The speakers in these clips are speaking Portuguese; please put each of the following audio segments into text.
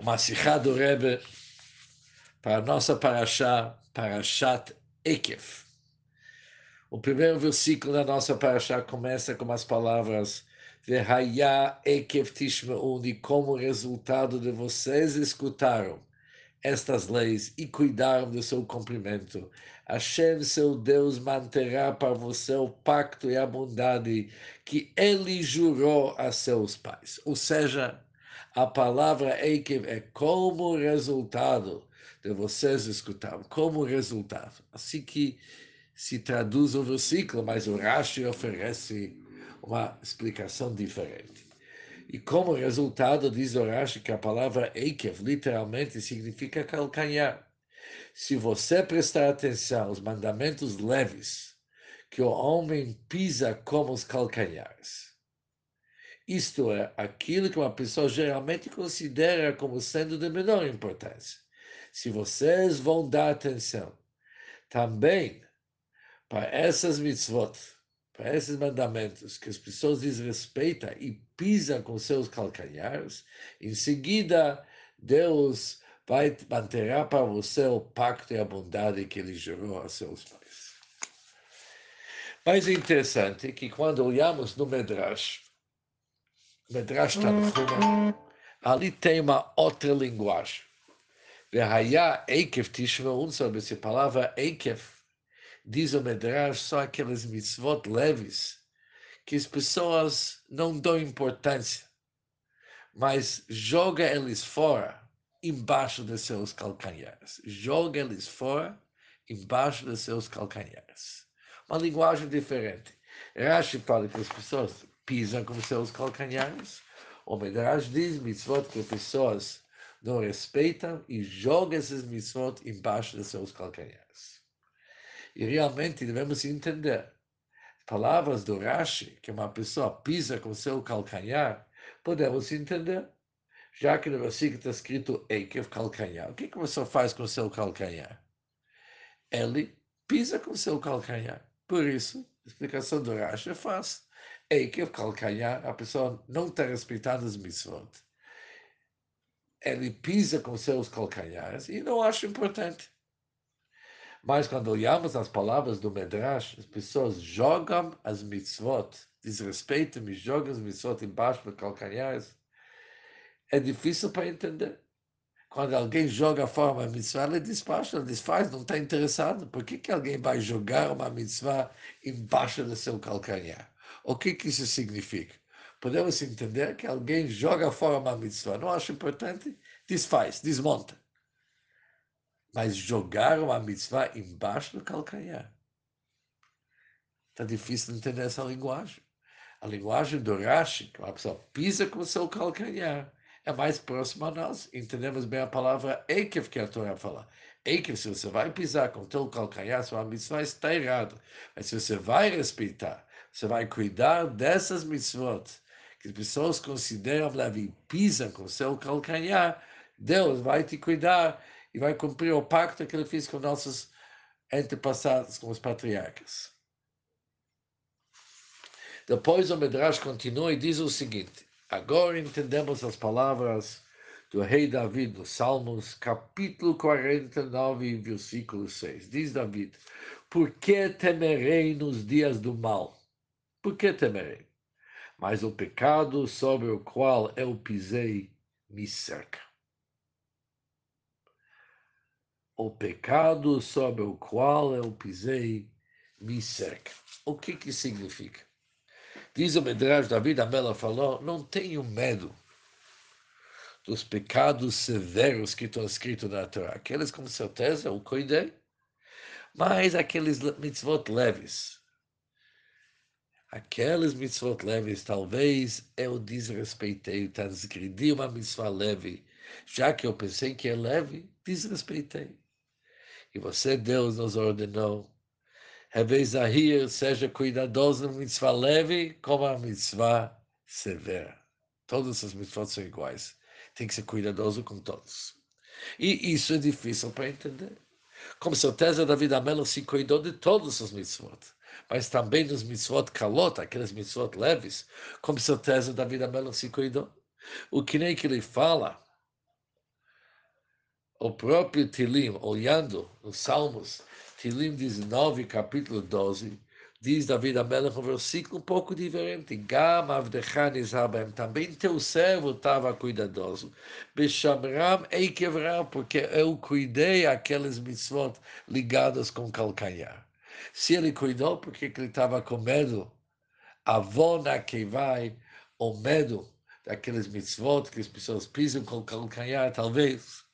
uma Sikha do Rebbe para a nossa Parashá, Parashat Ekef. O primeiro versículo da nossa Parashá começa com as palavras Vehaya Ekef Tishmeun, e como resultado de vocês escutaram estas leis e cuidaram do seu cumprimento. Hashem, seu Deus, manterá para você o pacto e a bondade que ele jurou a seus pais. Ou seja, a palavra Eikev é como resultado de vocês escutarem, como resultado. Assim que se traduz o versículo, mas o Rashi oferece uma explicação diferente. E como resultado, diz o Rashi que a palavra Eikev literalmente significa calcanhar. Se você prestar atenção aos mandamentos leves, que o homem pisa como os calcanhares, isto é, aquilo que uma pessoa geralmente considera como sendo de menor importância. Se vocês vão dar atenção também para essas mitzvot, para esses mandamentos que as pessoas desrespeitam e pisam com seus calcanhares, em seguida Deus vai manter para você o pacto e a bondade que ele jurou a seus pais. Interessante é que quando olhamos no Medrash, Medrash Tanchuma, ali tem uma outra linguagem. Verhaya Eikev Tishmeun, sobre essa palavra Eikev, diz o Medrash, só aqueles mitzvot leves, que as pessoas não dão importância, mas joga eles fora, embaixo de seus calcanhares. Joga eles fora, embaixo de seus calcanhares. Uma linguagem diferente. Rashi fala que as pessoas pisam com seus calcanhares. O Medrash diz mitzvot que pessoas não respeitam e jogam esses mitzvot embaixo de seus calcanhares. E realmente devemos entender. Palavras do Rashi, que uma pessoa pisa com seu calcanhar, podemos entender. Já que no versículo está escrito Eikev calcanhar, o que, que a pessoa faz com seu calcanhar? Ele pisa com seu calcanhar. Por isso, a explicação do Rashi é fácil é que o calcanhar, a pessoa não está respeitando as mitzvot. Ele pisa com seus calcanhares e não acha importante. Mas quando olhamos as palavras do Medrash, as pessoas jogam as mitzvot, desrespeitam e jogam as mitzvot embaixo dos calcanhares, é difícil para entender. Quando alguém joga fora uma mitzvah, ele despacha, ele desfaz, não está interessado. Por que, que alguém vai jogar uma mitzvah embaixo do seu calcanhar? O que, que isso significa? Podemos entender que alguém joga fora uma mitzvah, não acha importante, desfaz, desmonta. Mas jogar uma mitzvah embaixo do calcanhar. Está difícil de entender essa linguagem. A linguagem do Rashi, que uma pessoa pisa com o seu calcanhar, é mais próxima a nós. Entendemos bem a palavra Ekev que a Torá fala. Ekev, se você vai pisar com o teu calcanhar, sua mitzvah está errado. Mas se você vai respeitar você vai cuidar dessas mitzvot que as pessoas consideram leve e pisam com seu calcanhar. Deus vai te cuidar e vai cumprir o pacto que ele fez com nossos antepassados, com os patriarcas. Depois o Medrash continua e diz o seguinte: agora entendemos as palavras do rei Davi, dos Salmos, capítulo 49, versículo 6. Diz Davi: Por que temerei nos dias do mal? Por que temerei? Mas o pecado sobre o qual eu pisei me cerca. O pecado sobre o qual eu pisei me cerca. O que que significa? Diz o Medrash, David Amela falou, não tenho medo dos pecados severos que estão escritos na Torá. Aqueles, com certeza, eu cuidei. Mas aqueles mitzvot leves, aquelas mitzvot leves, talvez eu desrespeitei, transgredi uma mitzvah leve, já que eu pensei que é leve, desrespeitei. E você, Deus, nos ordenou, Zahir, seja cuidadoso na mitzvah leve como a mitzvah severa. Todas as mitzvot são iguais. Tem que ser cuidadoso com todos. E isso é difícil para entender. Com certeza, David Amelo se cuidou de todos os mitzvot mas também nos mitzvot kalot, aqueles mitzvot leves, com certeza Davi Amelach se cuidou. O que nem que ele fala, o próprio Tilim, olhando os Salmos, Tilim 19, capítulo 12, diz David Amelech um versículo um pouco diferente. Gam avdechan isabem, também teu servo estava cuidadoso. Beshamram eikevram, porque eu cuidei aqueles mitzvot ligados com calcanhar. Se ele cuidou, porque ele estava com medo? Avona que vai, o medo daqueles mitzvot que as pessoas pisam com calcanhar, talvez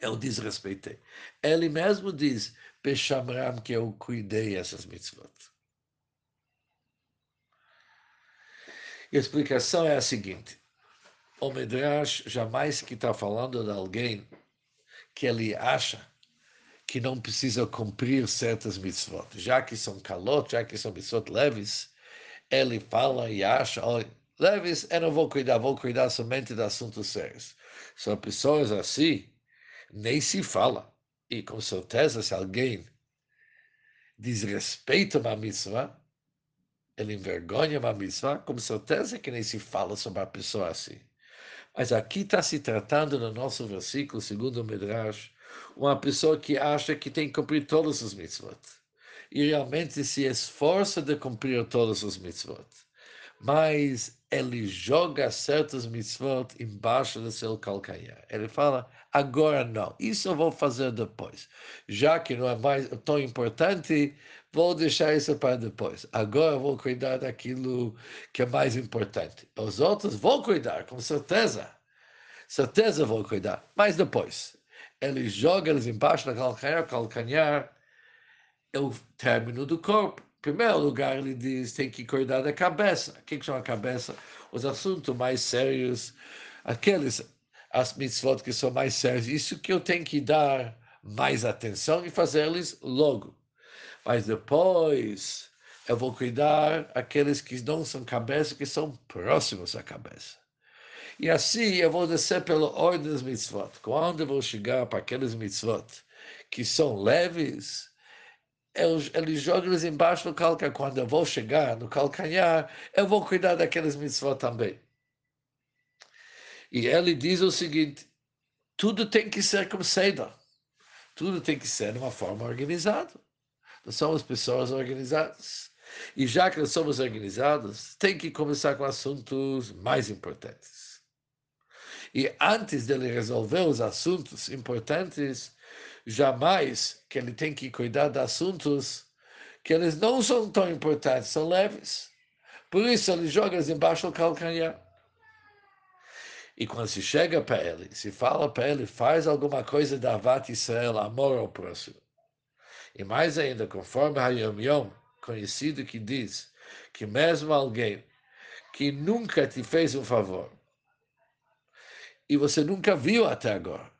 eu desrespeitei. Ele mesmo diz, Bechamram, que eu cuidei essas mitzvot. E a explicação é a seguinte: o Medrash jamais que está falando de alguém que ele acha que não precisa cumprir certas mitzvot, já que são calot, já que são mitzvot leves, ele fala e acha, olha, leves, eu não vou cuidar, vou cuidar somente de assuntos sérios. São pessoas assim, nem se fala. E com certeza, se alguém desrespeita uma mitzvah, ele envergonha uma mitzvah, com certeza que nem se fala sobre a pessoa assim. Mas aqui está se tratando no nosso versículo, segundo o Midrash, uma pessoa que acha que tem que cumprir todos os mitzvot. E realmente se esforça de cumprir todos os mitzvot. Mas ele joga certos mitzvot embaixo do seu calcanhar. Ele fala, agora não, isso eu vou fazer depois. Já que não é mais tão importante, vou deixar isso para depois. Agora vou cuidar daquilo que é mais importante. Os outros vou cuidar, com certeza. Certeza vou cuidar, mas depois. Ele joga eles embaixo do calcanhar, calcanhar é o término do corpo primeiro lugar, ele diz tem que cuidar da cabeça. O que, chama a cabeça? Os assuntos mais sérios, aqueles, as mitzvot que são mais sérios. Isso que eu tenho que dar mais atenção e fazer-lhes logo. Mas depois eu vou cuidar aqueles que não são cabeça, que são próximos à cabeça. E assim eu vou descer pela ordem dos mitzvot. Quando eu vou chegar para aqueles mitzvot que são leves, ele joga eles embaixo do calcanhar. Quando eu vou chegar no calcanhar, eu vou cuidar daqueles mitzvot também. E ele diz o seguinte: tudo tem que ser como seda. Tudo tem que ser de uma forma organizada. Nós somos pessoas organizadas. E já que nós somos organizados, tem que começar com assuntos mais importantes. E antes dele resolver os assuntos importantes, jamais que ele tem que cuidar de assuntos que eles não são tão importantes, são leves. Por isso ele joga embaixo do calcanhar. E quando se chega para ele, se fala para ele, faz alguma coisa da Avat Israel, amor ao próximo. E mais ainda, conforme Hayom Yom, conhecido que diz que mesmo alguém que nunca te fez um favor, e você nunca viu até agora,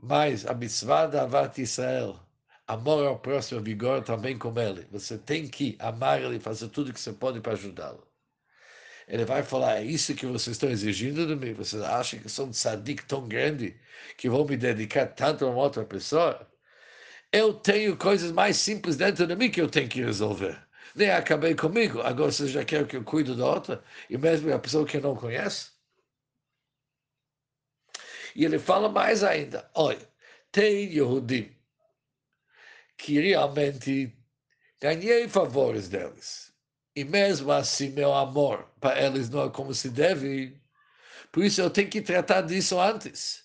mas a mitzvah da Avat Israel, amor ao próximo, vigor também com ele. Você tem que amar ele e fazer tudo que você pode para ajudá-lo. Ele vai falar, é isso que vocês estão exigindo de mim? Vocês acham que sou um tzadik tão grande que vou me dedicar tanto a uma outra pessoa? Eu tenho coisas mais simples dentro de mim que eu tenho que resolver. Nem acabei comigo, agora vocês já querem que eu cuide da outra? E mesmo a pessoa que não conhece? E ele fala mais ainda: olha, tem Yehudim que realmente ganhei favores deles. E mesmo assim, meu amor para eles não é como se deve. Por isso eu tenho que tratar disso antes.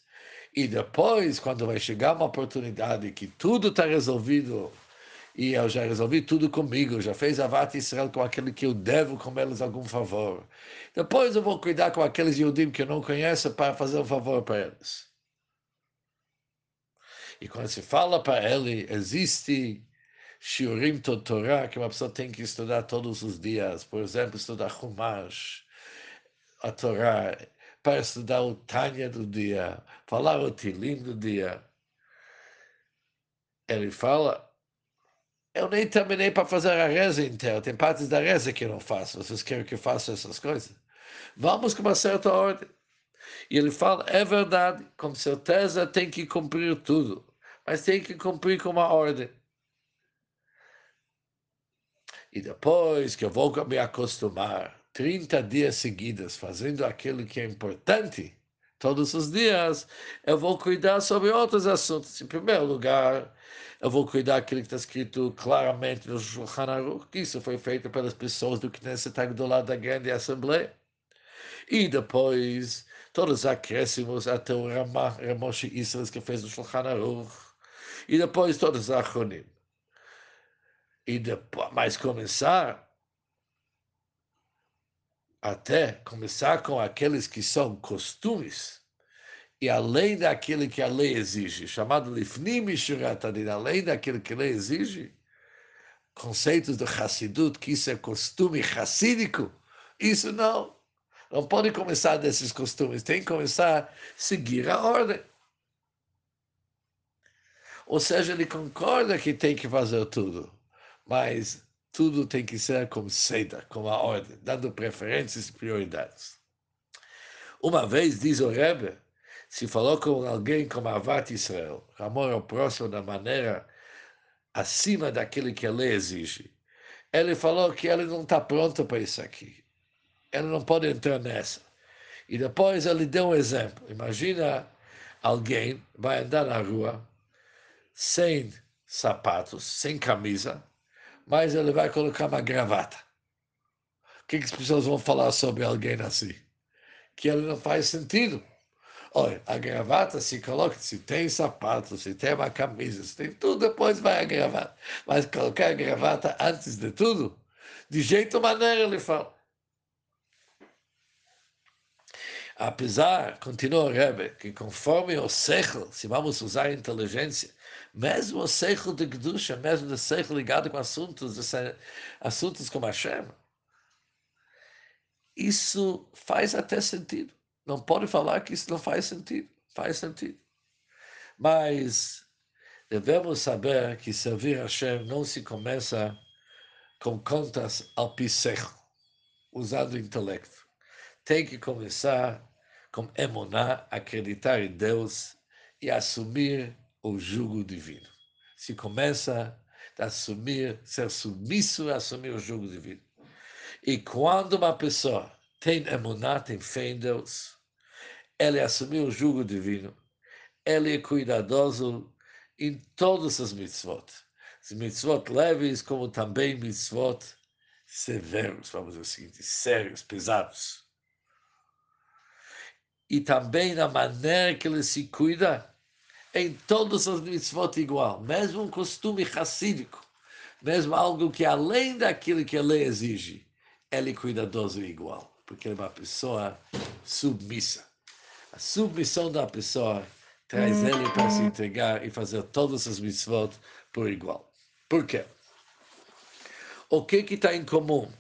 E depois, quando vai chegar uma oportunidade que tudo está resolvido, e eu já resolvi tudo comigo, já fez a Vata Israel com aquele que eu devo com eles algum favor. Depois eu vou cuidar com aqueles Yudim que eu não conheço para fazer um favor para eles. E quando se fala para ele, existe Shiurim Torah que uma pessoa tem que estudar todos os dias. Por exemplo, estudar Chumash, a Torá, para estudar o Tânia do dia, falar o Tilim do dia. Ele fala, eu nem terminei para fazer a reza inteira. Tem partes da reza que eu não faço. Vocês querem que eu faça essas coisas? Vamos com uma certa ordem. E ele fala: é verdade, com certeza tem que cumprir tudo, mas tem que cumprir com uma ordem. E depois que eu vou me acostumar 30 dias seguidos fazendo aquilo que é importante, todos os dias, eu vou cuidar sobre outros assuntos. Em primeiro lugar, eu vou cuidar daquilo que está escrito claramente no Shulchan Aruch, que isso foi feito pelas pessoas do Knesset do lado da grande Assembleia. E depois, todos os acréscimos até o Ramah, Ramoshi Israel, que fez no Shulchan Aruch. E depois todos os Achonim. E depois, começar até começar com aqueles que são costumes e além daquilo que a lei exige, chamado Lifnim Mishuratadin, além daquilo que a lei exige, conceitos do Hassidut, que isso é costume hassídico, isso não. Não pode começar desses costumes, tem que começar a seguir a ordem. Ou seja, ele concorda que tem que fazer tudo, mas tudo tem que ser como seda, como a ordem, dando preferências e prioridades. Uma vez, diz o Rebbe, se falou com alguém como Avat Israel, amor ao próximo da maneira acima daquilo que a lei exige, ele falou que ele não está pronto para isso aqui. Ele não pode entrar nessa. E depois ele deu um exemplo. Imagina alguém vai andar na rua sem sapatos, sem camisa, mas ele vai colocar uma gravata. O que, que as pessoas vão falar sobre alguém assim? Que ele não faz sentido. Olha, a gravata se coloca, se tem sapato, se tem uma camisa, se tem tudo, depois vai a gravata. Mas colocar a gravata antes de tudo, de jeito maneira ele fala. Apesar, continua o Rebbe, que conforme o século, se vamos usar a inteligência, mesmo o século de Kedusha, mesmo o século ligado com assuntos, assuntos como Hashem, isso faz até sentido. Não pode falar que isso não faz sentido. Faz sentido. Mas devemos saber que servir Hashem não se começa com contas ao usando o intelecto. Tem que começar com emuná, acreditar em Deus e assumir o jugo divino. Se começa a assumir, ser submisso a assumir o jugo divino. E quando uma pessoa tem emuná, tem fé em Deus, ele assumiu o jugo divino, ele é cuidadoso em todas as mitzvot. As mitzvot leves, como também mitzvot severos, vamos dizer o seguinte, sérios, pesados. E também na maneira que ele se cuida, em todas as mitzvot igual, mesmo um costume racídico, mesmo algo que além daquilo que a lei exige, ele é cuidadoso igual, porque ele é uma pessoa submissa. A submissão da pessoa traz hum. ele para se entregar e fazer todas as mitzvot por igual. Por quê? O que está em comum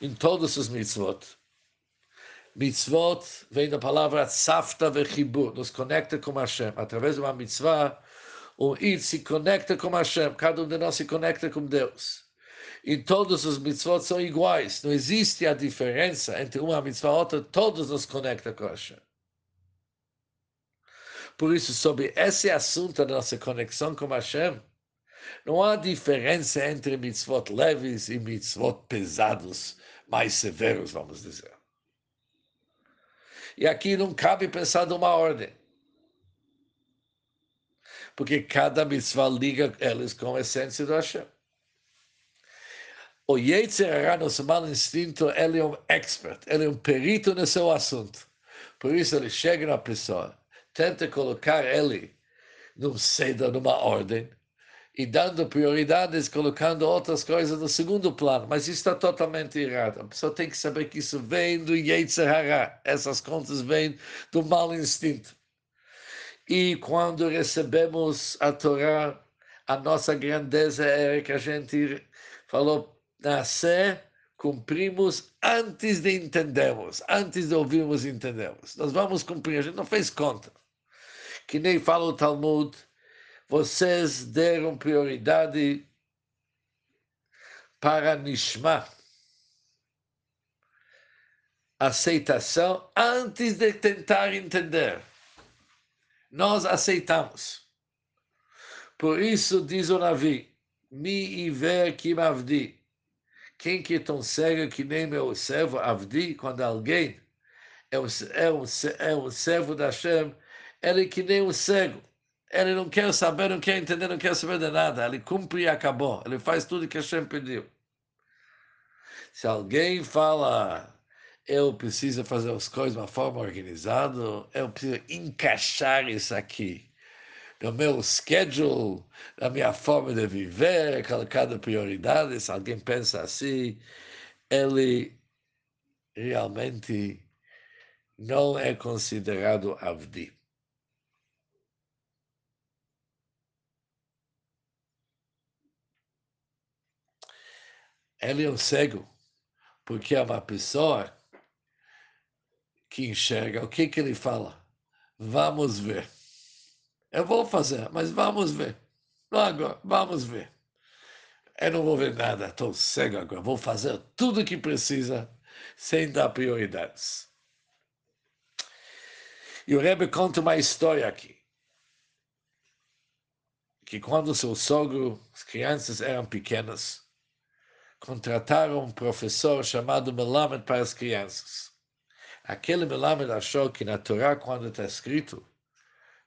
em todas as mitzvot? Mitzvot vem da palavra safta vechibur, nos conecta com Hashem. Através de uma mitzvah, o Id se conecta com Hashem, cada um de nós se conecta com Deus. E todos os mitzvot são iguais, não existe a diferença entre uma mitzvah e outra, todos nos conectam com Hashem. Por isso, sobre esse assunto da nossa conexão com Hashem, não há diferença entre mitzvot leves e mitzvot pesados, mais severos, vamos dizer. E aqui não cabe pensar numa ordem. Porque cada mitzvah liga eles com a essência do Hashem. O Yetzer nosso mal instinto, ele é um expert, ele é um perito no seu assunto. Por isso ele chega na pessoa, tenta colocar ele num cedo, numa ordem, e dando prioridades, colocando outras coisas no segundo plano. Mas isso está totalmente errado. A pessoa tem que saber que isso vem do Yetzer Hara. Essas contas vêm do mau instinto. E quando recebemos a Torá, a nossa grandeza é que a gente falou, nascer, cumprimos antes de entendermos, antes de ouvirmos entendemos. Nós vamos cumprir, a gente não fez conta. Que nem fala o Talmud, vocês deram prioridade para Nishma, aceitação, antes de tentar entender. Nós aceitamos. Por isso, diz o Navi, Mi iver kim avdi. Quem que é tão cego que nem meu servo avdi, quando alguém é um, é um, é um servo da Hashem, ele é que nem um cego. Ele não quer saber, não quer entender, não quer saber de nada. Ele cumpre e acabou. Ele faz tudo que Hashem pediu. Se alguém fala, eu preciso fazer as coisas de uma forma organizada, eu preciso encaixar isso aqui no meu schedule, na minha forma de viver, colocando prioridades. Se alguém pensa assim, ele realmente não é considerado avdi. Ele é um cego, porque é uma pessoa que enxerga. O que, que ele fala? Vamos ver. Eu vou fazer, mas vamos ver. Não agora, vamos ver. Eu não vou ver nada, estou cego agora. Vou fazer tudo o que precisa sem dar prioridades. E o Rebbe conta uma história aqui. Que quando seu sogro, as crianças eram pequenas, contrataram um professor chamado Melamed para as crianças. Aquele Melamed achou que na Torá, quando está escrito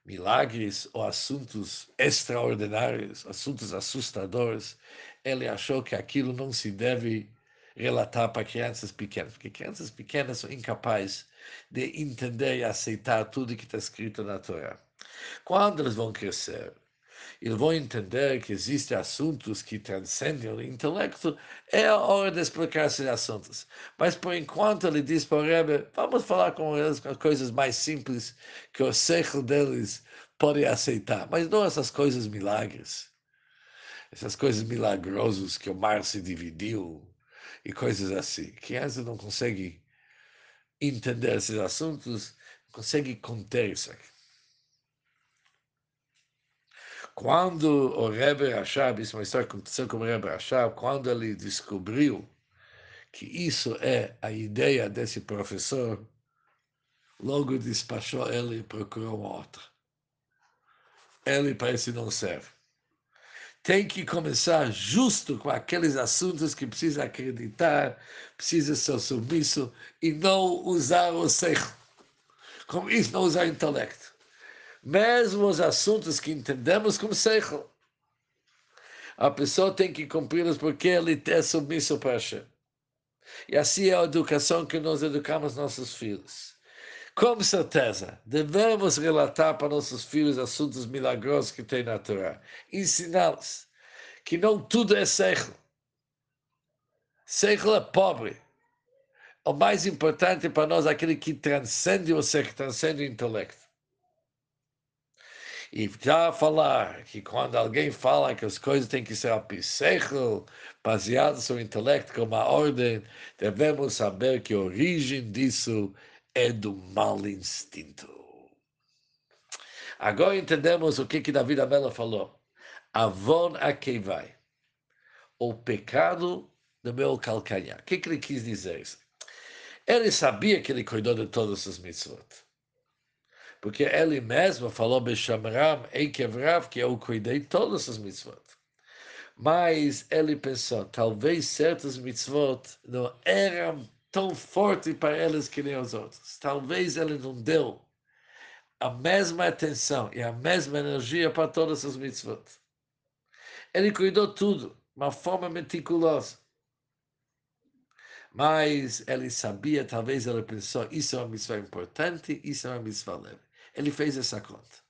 milagres ou assuntos extraordinários, assuntos assustadores, ele achou que aquilo não se deve relatar para crianças pequenas, porque crianças pequenas são incapazes de entender e aceitar tudo que está escrito na Torá. Quando eles vão crescer, eles vão entender que existem assuntos que transcendem o intelecto, é a hora de explicar esses assuntos. Mas, por enquanto, ele diz para o Rebbe, vamos falar com eles com coisas mais simples que o século deles pode aceitar, mas não essas coisas milagres essas coisas milagrosas que o mar se dividiu e coisas assim. Criança não consegue entender esses assuntos, consegue conter isso aqui. Quando o Rebbe Rashab, isso é uma história que aconteceu com o Rebbe Rashab, quando ele descobriu que isso é a ideia desse professor, logo despachou ele e procurou uma outra. Ele parece não serve tem que começar justo com aqueles assuntos que precisa acreditar, precisa ser submisso e não usar o seijo. Com isso, não usar o intelecto. Mesmo os assuntos que entendemos como seijo. A pessoa tem que cumpri-los porque ele é submisso para Hashem. E assim é a educação que nós educamos nossos filhos. Com certeza, devemos relatar para nossos filhos assuntos milagrosos que tem na Torá. Ensiná-los que não tudo é seichel. Seichel é pobre. O mais importante para nós é aquele que transcende o seichel, transcende o intelecto. E já falar que quando alguém fala que as coisas têm que ser a pseichel, baseadas no intelecto como a ordem, devemos saber que a origem disso é do mau instinto. Agora entendemos o que, que Davi Amela falou. Avon vai O pecado do meu calcanhar. O que, que ele quis dizer isso? Ele sabia que ele cuidou de todas as mitzvot. Porque ele mesmo falou Beshamram Eikevrav que eu cuidei de todas as mitzvot. Mas ele pensou, talvez certas mitzvot não eram tão forte para eles que nem os outros. Talvez ele não deu a mesma atenção e a mesma energia para todas as mitzvot. Ele cuidou tudo, de uma forma meticulosa. Mas ele sabia, talvez ele pensou, isso é uma mitzvah importante, isso é uma mitzvah leve. Ele fez essa conta.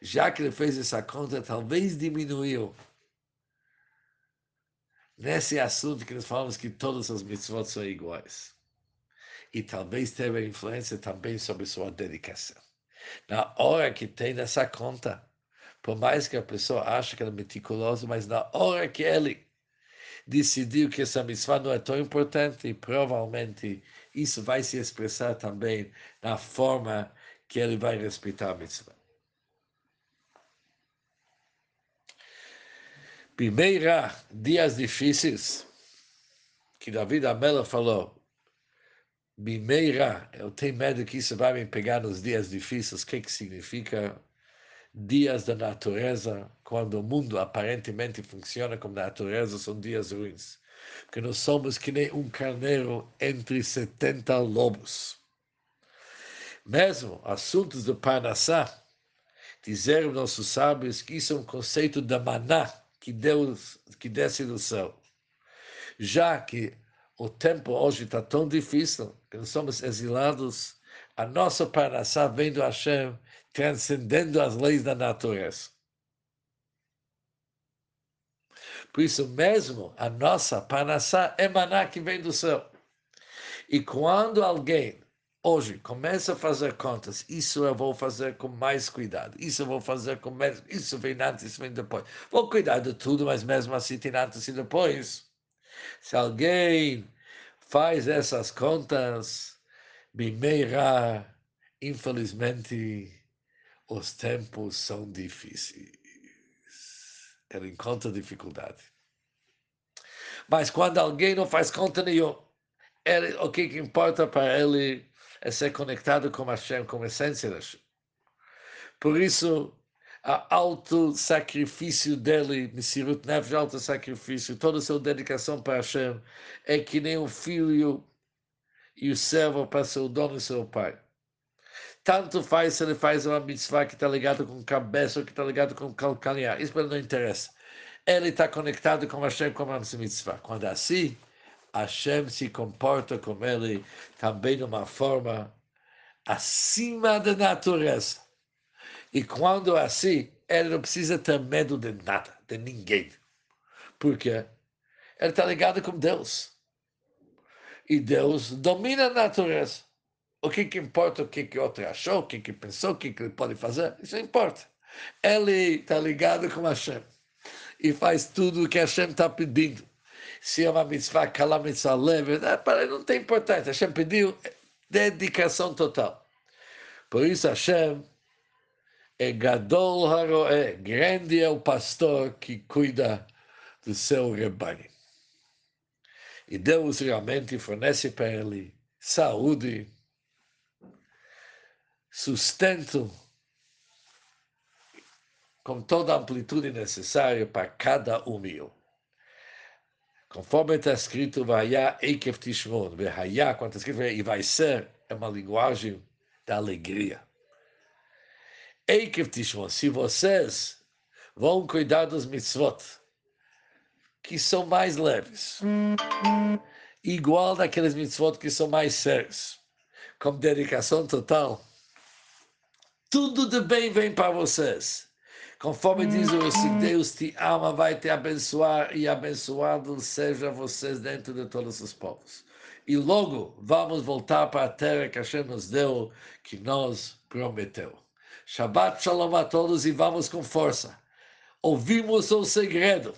Já que ele fez essa conta, talvez diminuiu nesse assunto que nós falamos que todas as mitzvot são iguais. E talvez teve influência também sobre sua dedicação. Na hora que tem essa conta, por mais que a pessoa ache que ela é meticulosa, mas na hora que ele decidiu que essa mitzvah não é tão importante, provavelmente isso vai se expressar também na forma que ele vai respeitar a mitzvah. Primeira, dias difíceis, que David Amela falou, Bimeira, eu tenho medo que isso vai me pegar nos dias difíceis. O que, que significa? Dias da natureza, quando o mundo aparentemente funciona como natureza, são dias ruins. Porque nós somos que nem um carneiro entre 70 lobos. Mesmo assuntos do Parnassá, dizeram nossos sábios que isso é um conceito da maná que Deus que desce do céu. Já que o tempo hoje está tão difícil, que nós somos exilados, a nossa Parnassá vem do Hashem, transcendendo as leis da natureza. Por isso mesmo, a nossa Parnassá é maná que vem do céu. E quando alguém hoje começa a fazer contas, isso eu vou fazer com mais cuidado, isso eu vou fazer com menos, isso vem antes, isso vem depois. Vou cuidar de tudo, mas mesmo assim tem antes e depois. Se alguém faz essas contas, Bimeira, infelizmente, os tempos são difíceis. Ele encontra dificuldade. Mas quando alguém não faz conta nenhuma, ele, o que, que importa para ele é ser conectado com Hashem, com a essência da Hashem. Por isso, a alto sacrifício dele, Messirut Nefesh, alto sacrifício, toda a sua dedicação para Hashem, é que nem o filho e o servo para seu dono e seu pai. Tanto faz se ele faz uma mitzvah que está ligado com cabeça ou que está ligado com calcanhar. Isso para ele não interessa. Ele está conectado com Hashem como uma mitzvah. Quando é assim, Hashem se comporta com ele também de uma forma acima da natureza. E quando é assim, ele não precisa ter medo de nada, de ninguém. Por quê? Ele está ligado com Deus. E Deus domina a natureza. O que, que importa o que, que outro achou, o que, que pensou, o que, que ele pode fazer, isso não importa. Ele está ligado com Hashem e faz tudo o que Hashem está pedindo se é uma mitzvah, aquela mitzvah leve, ele não tem importância. Hashem pediu dedicação total. Por isso Hashem é Gadol Haroé, grande é o pastor que cuida do seu rebanho. E Deus realmente fornece para ele saúde, sustento, com toda a amplitude necessária para cada humilde. Conforme está escrito, Vaya Ekev Tishmon, Vaya, quando está escrito, e vai ser, é uma linguagem da alegria. Ekev Tishmon, se vocês vão cuidar dos mitzvot, que são mais leves, igual daqueles mitzvot que são mais sérios, com dedicação total, tudo de bem vem para vocês. Conforme diz o se Deus te ama, vai te abençoar e abençoado seja vocês dentro de todos os povos. E logo vamos voltar para a terra que Hashem nos deu, que nos prometeu. Shabbat Shalom a todos e vamos com força. Ouvimos o segredo.